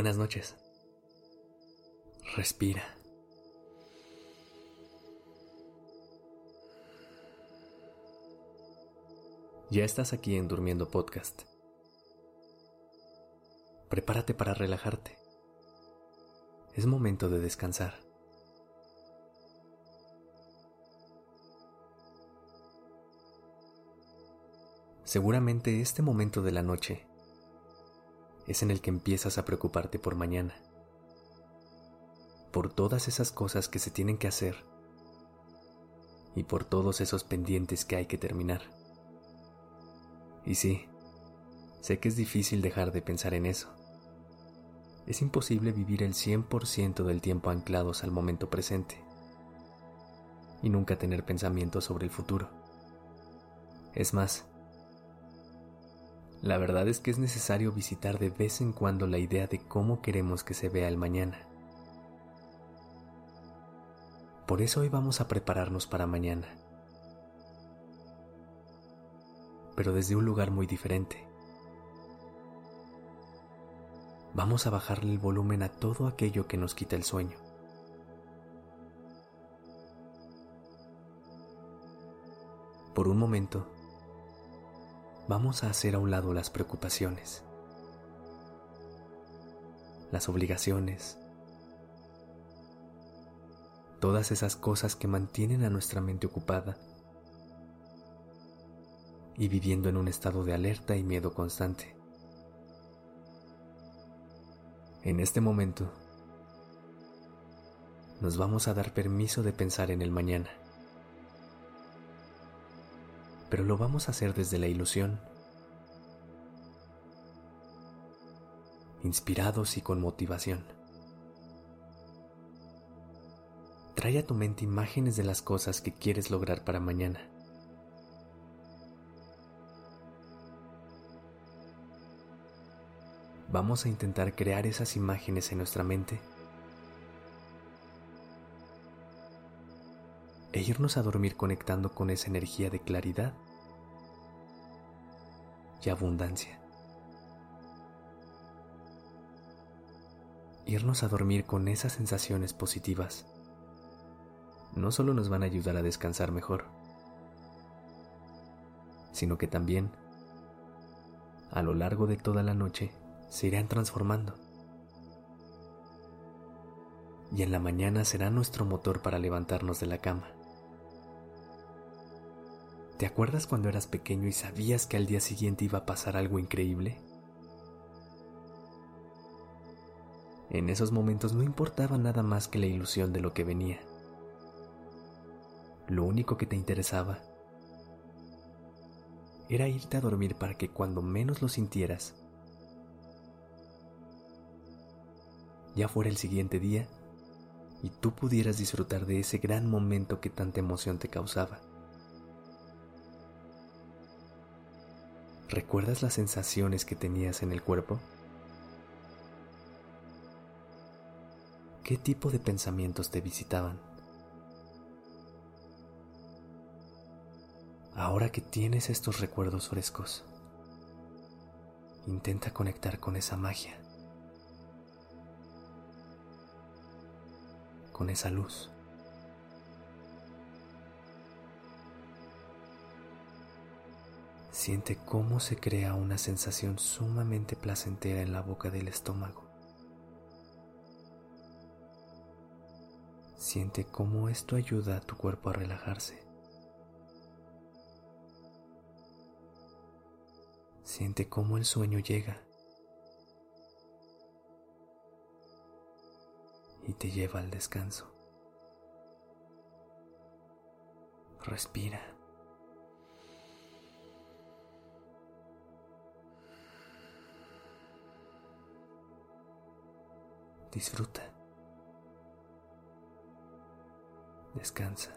Buenas noches. Respira. Ya estás aquí en Durmiendo Podcast. Prepárate para relajarte. Es momento de descansar. Seguramente este momento de la noche es en el que empiezas a preocuparte por mañana, por todas esas cosas que se tienen que hacer y por todos esos pendientes que hay que terminar. Y sí, sé que es difícil dejar de pensar en eso. Es imposible vivir el 100% del tiempo anclados al momento presente y nunca tener pensamientos sobre el futuro. Es más, la verdad es que es necesario visitar de vez en cuando la idea de cómo queremos que se vea el mañana. Por eso hoy vamos a prepararnos para mañana. Pero desde un lugar muy diferente. Vamos a bajarle el volumen a todo aquello que nos quita el sueño. Por un momento, vamos a hacer a un lado las preocupaciones, las obligaciones, todas esas cosas que mantienen a nuestra mente ocupada y viviendo en un estado de alerta y miedo constante. En este momento, nos vamos a dar permiso de pensar en el mañana pero lo vamos a hacer desde la ilusión, inspirados y con motivación. Trae a tu mente imágenes de las cosas que quieres lograr para mañana. Vamos a intentar crear esas imágenes en nuestra mente e irnos a dormir conectando con esa energía de claridad y abundancia. Irnos a dormir con esas sensaciones positivas no solo nos van a ayudar a descansar mejor, sino que también a lo largo de toda la noche se irán transformando. Y en la mañana será nuestro motor para levantarnos de la cama. ¿Te acuerdas cuando eras pequeño y sabías que al día siguiente iba a pasar algo increíble? En esos momentos no importaba nada más que la ilusión de lo que venía. Lo único que te interesaba era irte a dormir para que cuando menos lo sintieras, ya fuera el siguiente día y tú pudieras disfrutar de ese gran momento que tanta emoción te causaba. ¿Recuerdas las sensaciones que tenías en el cuerpo? ¿Qué tipo de pensamientos te visitaban? Ahora que tienes estos recuerdos frescos, intenta conectar con esa magia, con esa luz. Siente cómo se crea una sensación sumamente placentera en la boca del estómago. Siente cómo esto ayuda a tu cuerpo a relajarse. Siente cómo el sueño llega y te lleva al descanso. Respira. Disfruta. Descansa.